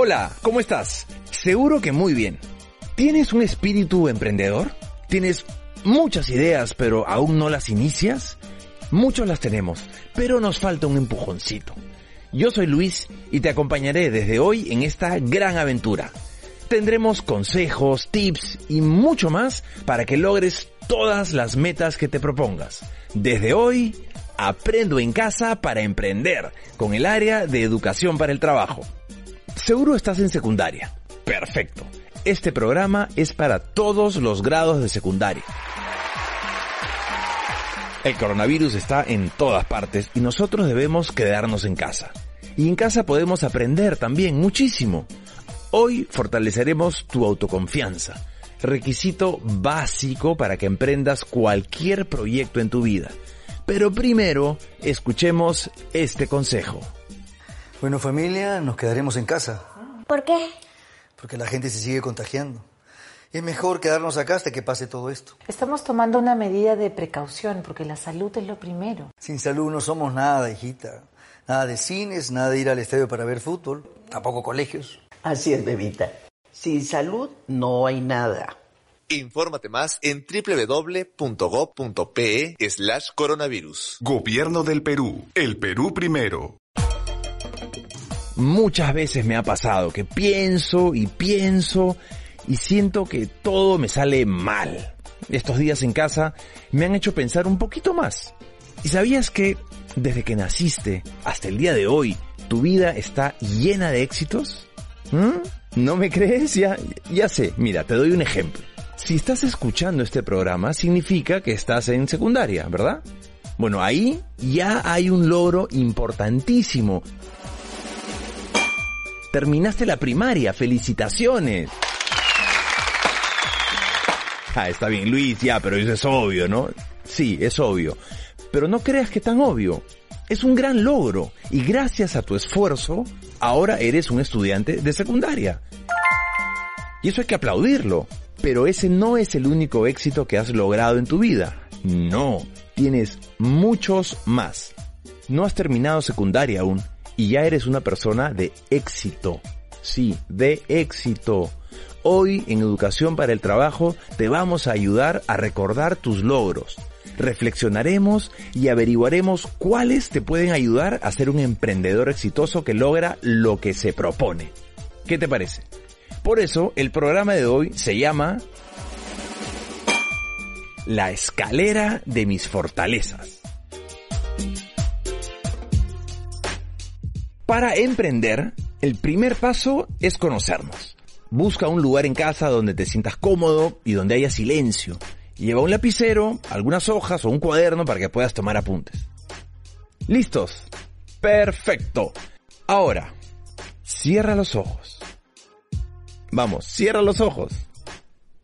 Hola, ¿cómo estás? Seguro que muy bien. ¿Tienes un espíritu emprendedor? ¿Tienes muchas ideas pero aún no las inicias? Muchos las tenemos, pero nos falta un empujoncito. Yo soy Luis y te acompañaré desde hoy en esta gran aventura. Tendremos consejos, tips y mucho más para que logres todas las metas que te propongas. Desde hoy, aprendo en casa para emprender con el área de educación para el trabajo. Seguro estás en secundaria. Perfecto. Este programa es para todos los grados de secundaria. El coronavirus está en todas partes y nosotros debemos quedarnos en casa. Y en casa podemos aprender también muchísimo. Hoy fortaleceremos tu autoconfianza, requisito básico para que emprendas cualquier proyecto en tu vida. Pero primero, escuchemos este consejo. Bueno familia, nos quedaremos en casa, ¿Por qué? porque la gente se sigue contagiando. Es mejor quedarnos acá hasta que pase todo esto. Estamos tomando una medida de precaución porque la salud es lo primero. Sin salud no somos nada, hijita. Nada de cines, nada de ir al estadio para ver fútbol, tampoco colegios. Así es, bebita. Sin salud no hay nada. Infórmate más en www.gov.pe slash coronavirus. Gobierno del Perú. El Perú primero. Muchas veces me ha pasado que pienso y pienso y siento que todo me sale mal. Estos días en casa me han hecho pensar un poquito más. ¿Y sabías que desde que naciste hasta el día de hoy tu vida está llena de éxitos? ¿Mm? ¿No me crees? Ya, ya sé. Mira, te doy un ejemplo. Si estás escuchando este programa significa que estás en secundaria, ¿verdad? Bueno, ahí ya hay un logro importantísimo. Terminaste la primaria, felicitaciones. Ah, está bien, Luis, ya, pero eso es obvio, ¿no? Sí, es obvio. Pero no creas que tan obvio. Es un gran logro y gracias a tu esfuerzo, ahora eres un estudiante de secundaria. Y eso hay que aplaudirlo. Pero ese no es el único éxito que has logrado en tu vida. No, tienes muchos más. No has terminado secundaria aún y ya eres una persona de éxito. Sí, de éxito. Hoy en Educación para el Trabajo te vamos a ayudar a recordar tus logros. Reflexionaremos y averiguaremos cuáles te pueden ayudar a ser un emprendedor exitoso que logra lo que se propone. ¿Qué te parece? Por eso el programa de hoy se llama La escalera de mis fortalezas. Para emprender, el primer paso es conocernos. Busca un lugar en casa donde te sientas cómodo y donde haya silencio. Lleva un lapicero, algunas hojas o un cuaderno para que puedas tomar apuntes. ¿Listos? Perfecto. Ahora, cierra los ojos. Vamos, cierra los ojos.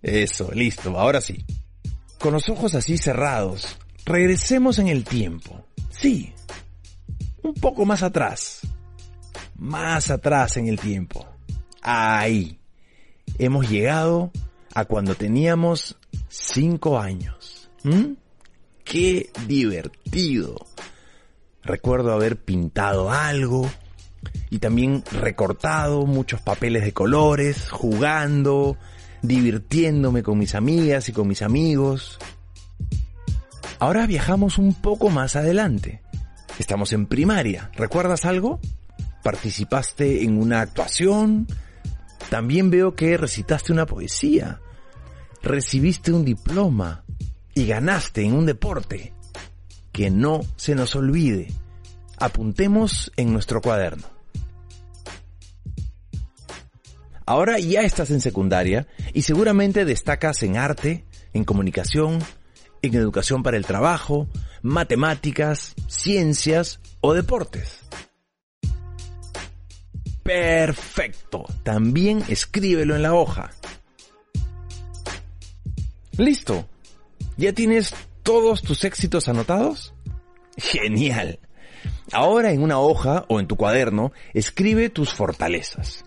Eso, listo, ahora sí. Con los ojos así cerrados, regresemos en el tiempo. Sí, un poco más atrás. Más atrás en el tiempo. Ahí. Hemos llegado a cuando teníamos cinco años. ¿Mm? ¡Qué divertido! Recuerdo haber pintado algo y también recortado muchos papeles de colores, jugando, divirtiéndome con mis amigas y con mis amigos. Ahora viajamos un poco más adelante. Estamos en primaria. ¿Recuerdas algo? ¿Participaste en una actuación? También veo que recitaste una poesía. Recibiste un diploma y ganaste en un deporte. Que no se nos olvide. Apuntemos en nuestro cuaderno. Ahora ya estás en secundaria y seguramente destacas en arte, en comunicación, en educación para el trabajo, matemáticas, ciencias o deportes. Perfecto. También escríbelo en la hoja. Listo. ¿Ya tienes todos tus éxitos anotados? Genial. Ahora en una hoja o en tu cuaderno escribe tus fortalezas.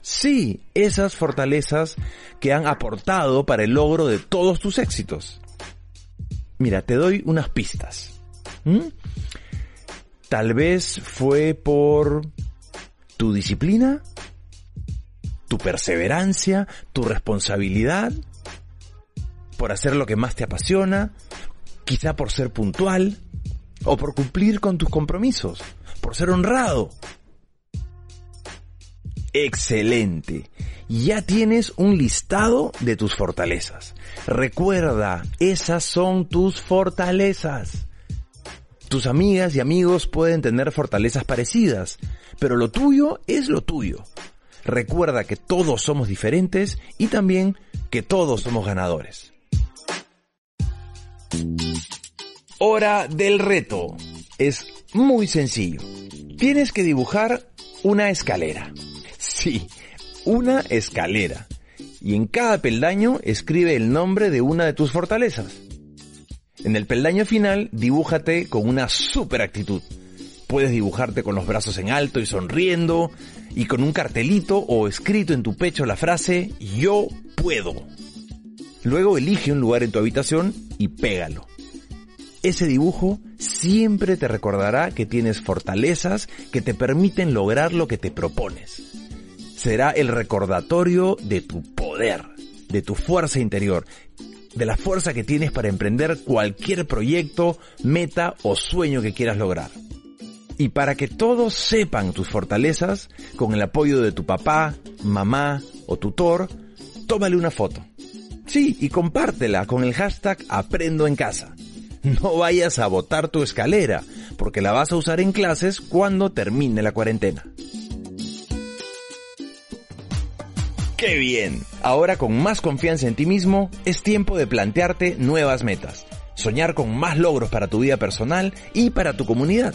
Sí, esas fortalezas que han aportado para el logro de todos tus éxitos. Mira, te doy unas pistas. ¿Mm? Tal vez fue por tu disciplina, tu perseverancia, tu responsabilidad, por hacer lo que más te apasiona, quizá por ser puntual, o por cumplir con tus compromisos, por ser honrado. Excelente. Ya tienes un listado de tus fortalezas. Recuerda, esas son tus fortalezas. Tus amigas y amigos pueden tener fortalezas parecidas, pero lo tuyo es lo tuyo. Recuerda que todos somos diferentes y también que todos somos ganadores. Hora del reto. Es muy sencillo. Tienes que dibujar una escalera. Sí, una escalera. Y en cada peldaño escribe el nombre de una de tus fortalezas. En el peldaño final, dibújate con una super actitud. Puedes dibujarte con los brazos en alto y sonriendo, y con un cartelito o escrito en tu pecho la frase Yo puedo. Luego elige un lugar en tu habitación y pégalo. Ese dibujo siempre te recordará que tienes fortalezas que te permiten lograr lo que te propones. Será el recordatorio de tu poder, de tu fuerza interior, de la fuerza que tienes para emprender cualquier proyecto, meta o sueño que quieras lograr. Y para que todos sepan tus fortalezas, con el apoyo de tu papá, mamá o tutor, tómale una foto. Sí, y compártela con el hashtag Aprendo en casa. No vayas a botar tu escalera, porque la vas a usar en clases cuando termine la cuarentena. ¡Qué bien! Ahora con más confianza en ti mismo, es tiempo de plantearte nuevas metas, soñar con más logros para tu vida personal y para tu comunidad.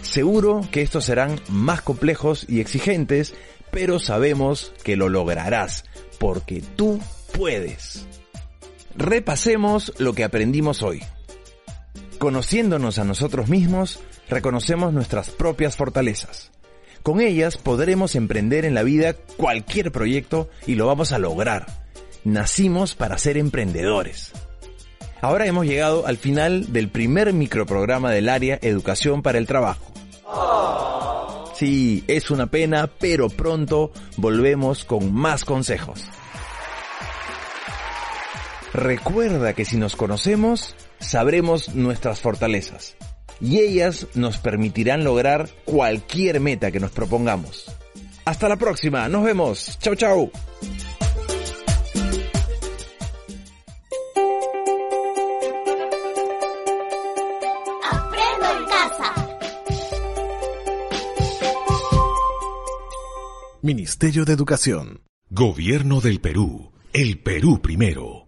Seguro que estos serán más complejos y exigentes, pero sabemos que lo lograrás, porque tú puedes. Repasemos lo que aprendimos hoy. Conociéndonos a nosotros mismos, reconocemos nuestras propias fortalezas. Con ellas podremos emprender en la vida cualquier proyecto y lo vamos a lograr. Nacimos para ser emprendedores. Ahora hemos llegado al final del primer microprograma del área Educación para el Trabajo. Sí, es una pena, pero pronto volvemos con más consejos. Recuerda que si nos conocemos, sabremos nuestras fortalezas y ellas nos permitirán lograr cualquier meta que nos propongamos. Hasta la próxima, nos vemos. Chau chau. Aprendo en casa. Ministerio de Educación. Gobierno del Perú. El Perú primero.